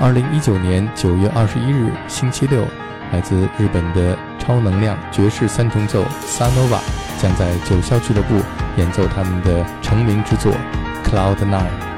二零一九年九月二十一日星期六，来自日本的超能量爵士三重奏 Sanova 将在九霄俱乐部演奏他们的成名之作 Cloud Nine。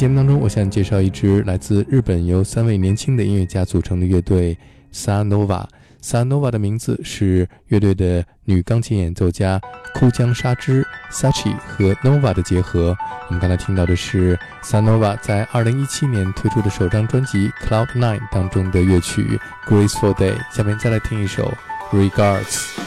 节目当中，我想介绍一支来自日本由三位年轻的音乐家组成的乐队 Sanova。Sanova 的名字是乐队的女钢琴演奏家枯江沙织 Sachi 和 Nova 的结合。我们刚才听到的是 Sanova 在2017年推出的首张专辑 Cloud Nine 当中的乐曲 Graceful Day。下面再来听一首 Regards。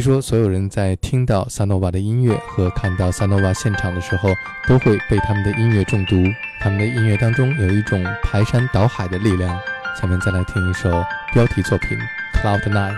据说所有人在听到萨诺瓦的音乐和看到萨诺瓦现场的时候，都会被他们的音乐中毒。他们的音乐当中有一种排山倒海的力量。下面再来听一首标题作品《Cloud Nine》。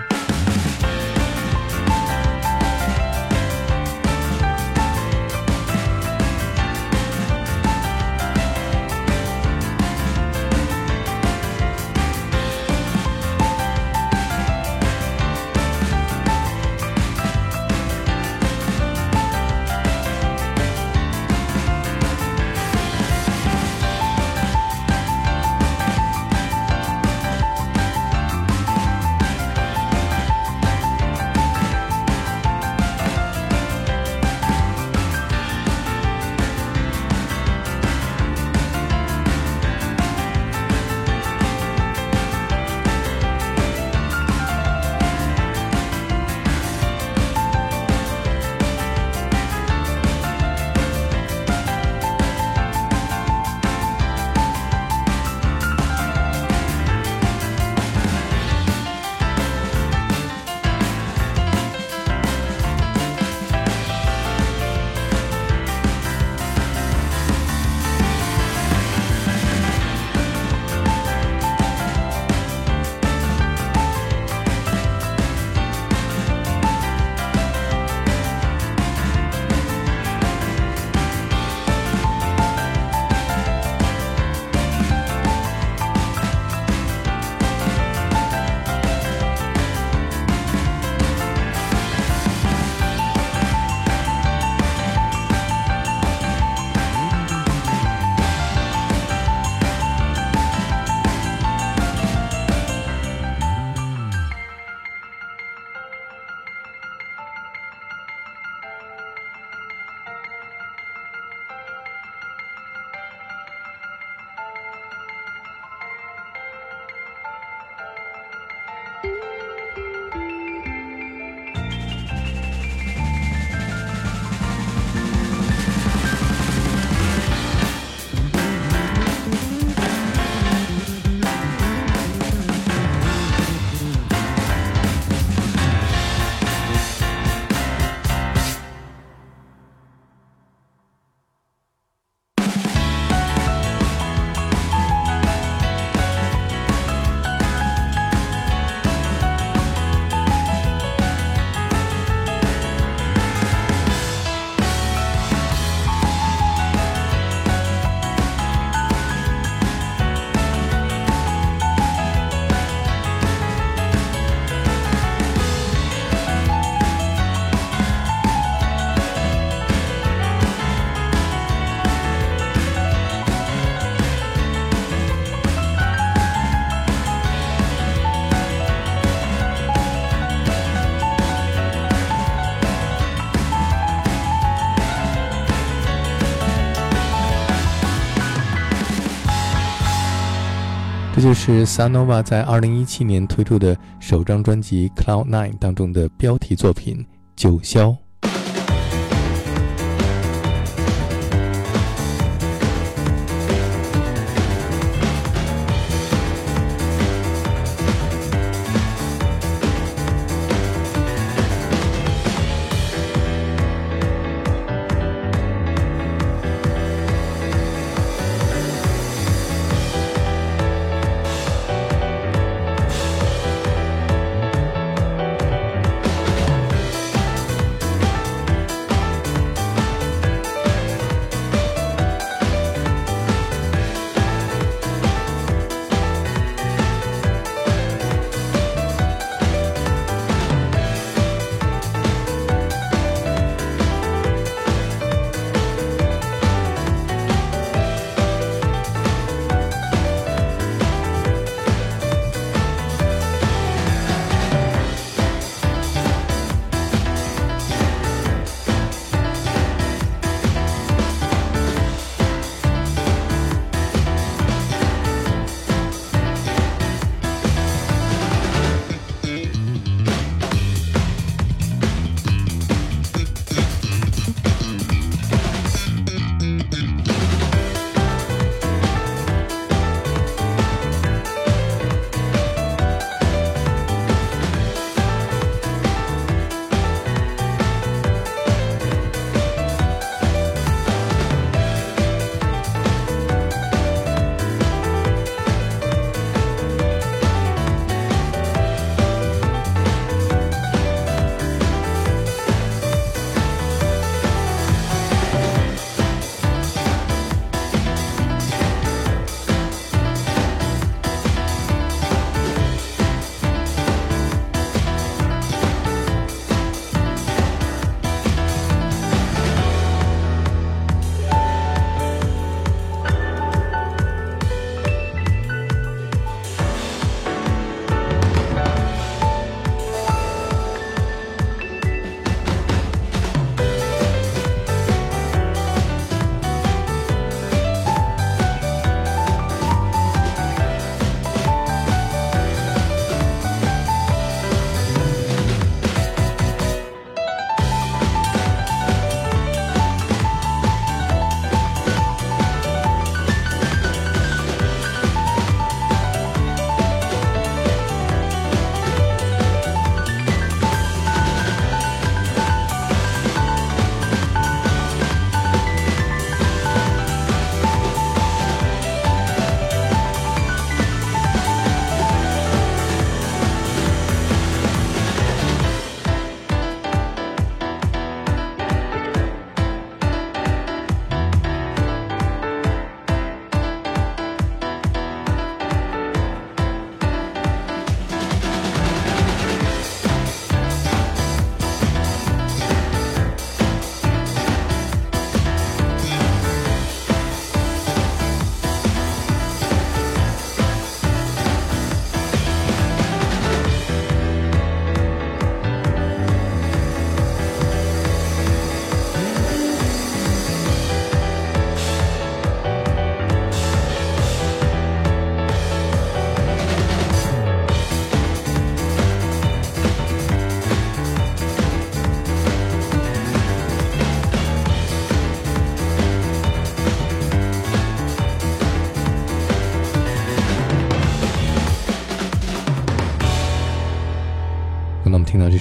是 Sanova 在2017年推出的首张专辑《Cloud Nine》当中的标题作品《九霄》。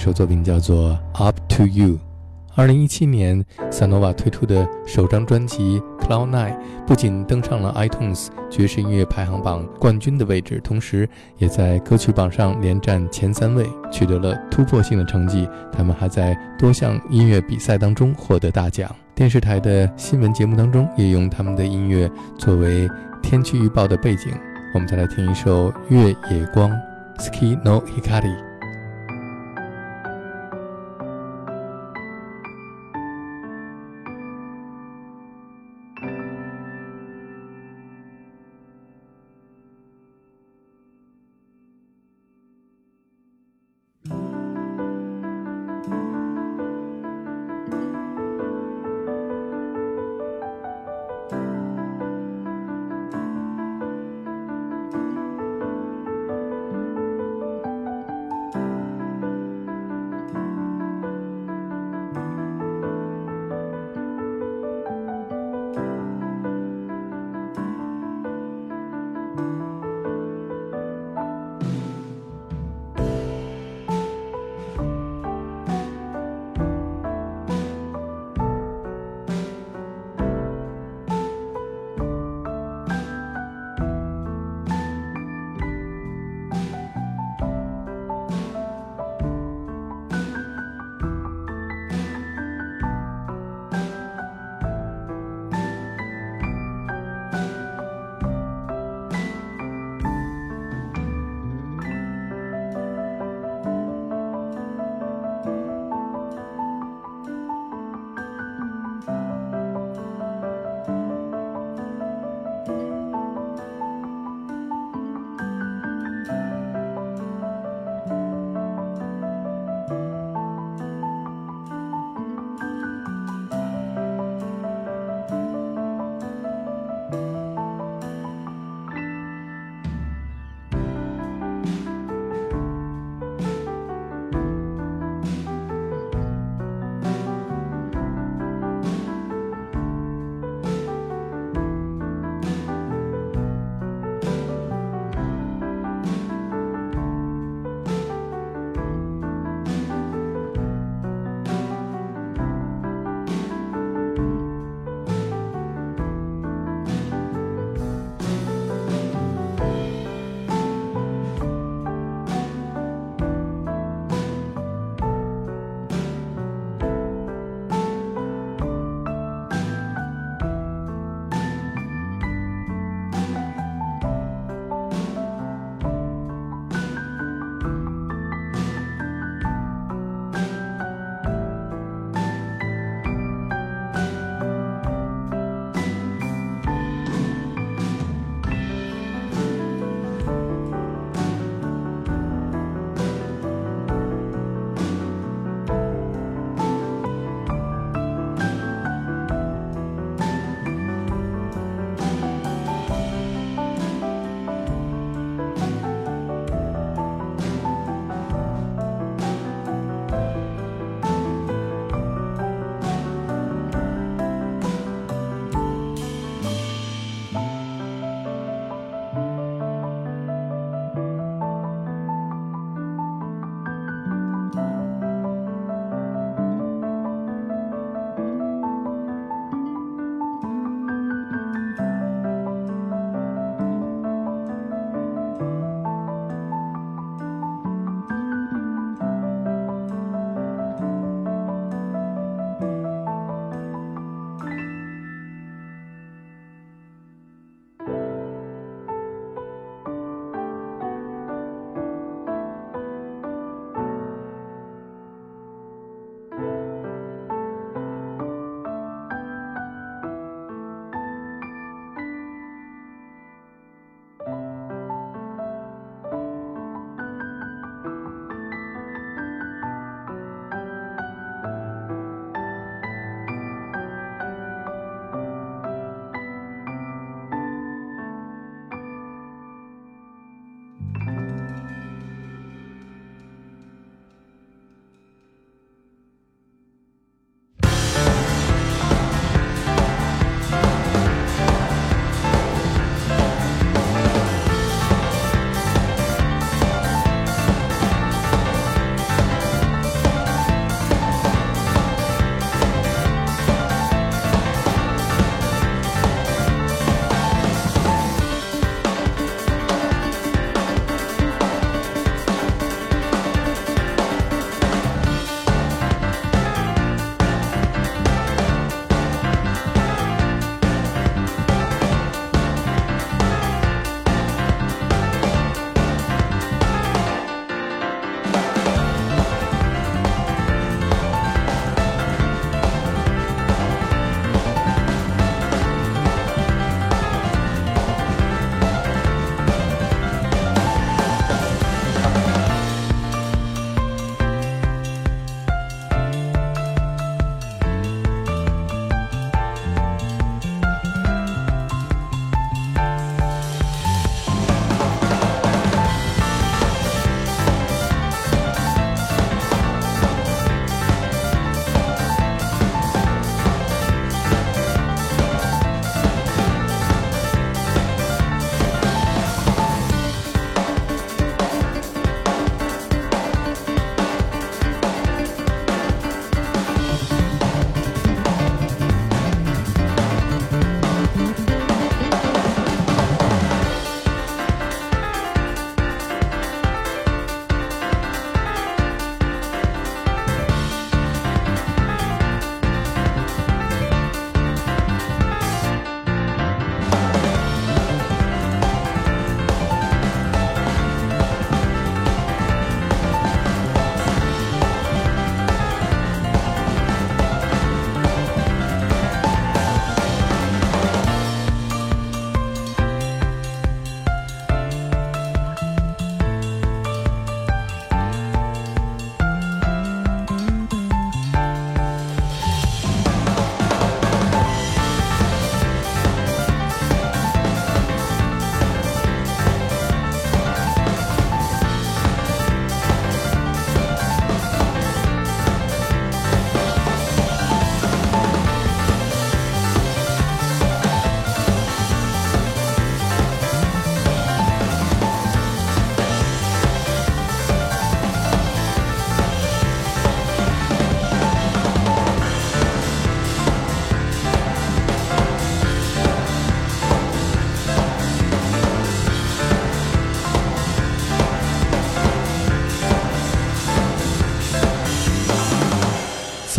首作品叫做《Up to You》。二零一七年，萨诺瓦推出的首张专辑《Cloud Nine》不仅登上了 iTunes 爵士音乐排行榜冠军的位置，同时也在歌曲榜上连占前三位，取得了突破性的成绩。他们还在多项音乐比赛当中获得大奖。电视台的新闻节目当中也用他们的音乐作为天气预报的背景。我们再来听一首《月野光》（Ski no Hikari）。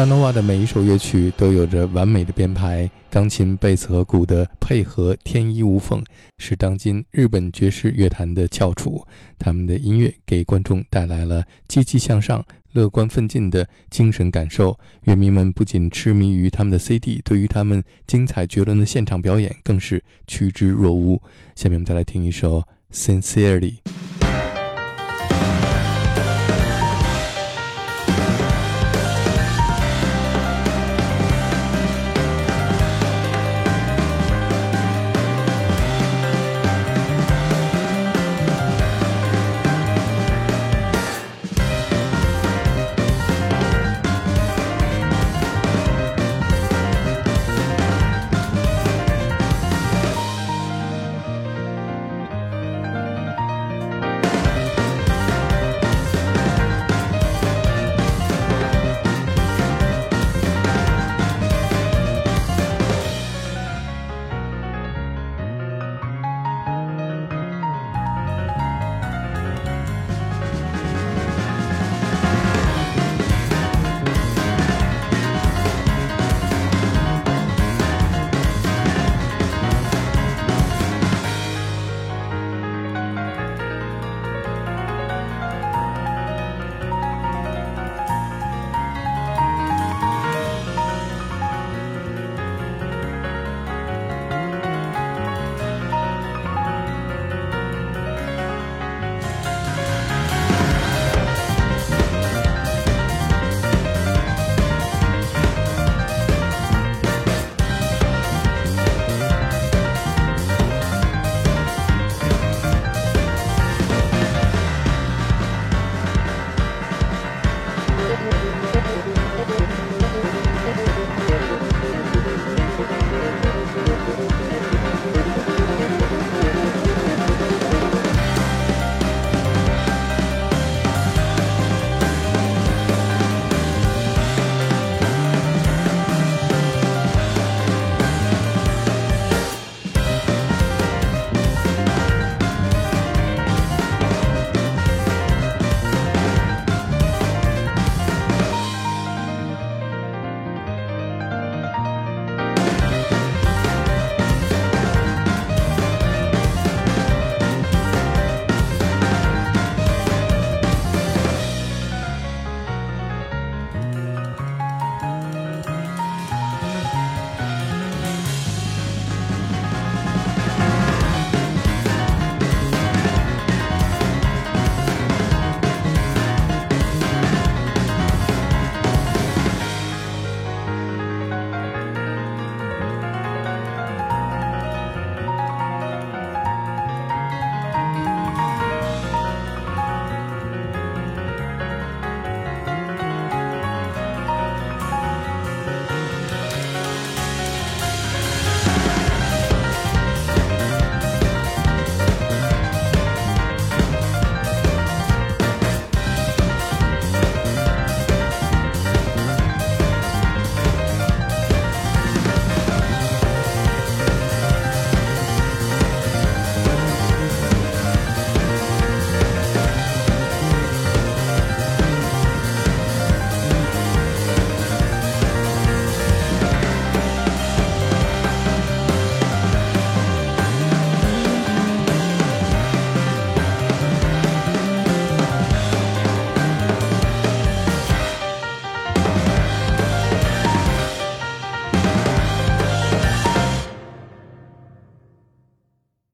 萨诺瓦的每一首乐曲都有着完美的编排，钢琴、贝斯和鼓的配合天衣无缝，是当今日本爵士乐坛的翘楚。他们的音乐给观众带来了积极向上、乐观奋进的精神感受。乐迷们不仅痴迷于他们的 CD，对于他们精彩绝伦的现场表演更是趋之若鹜。下面我们再来听一首《Sincerely》。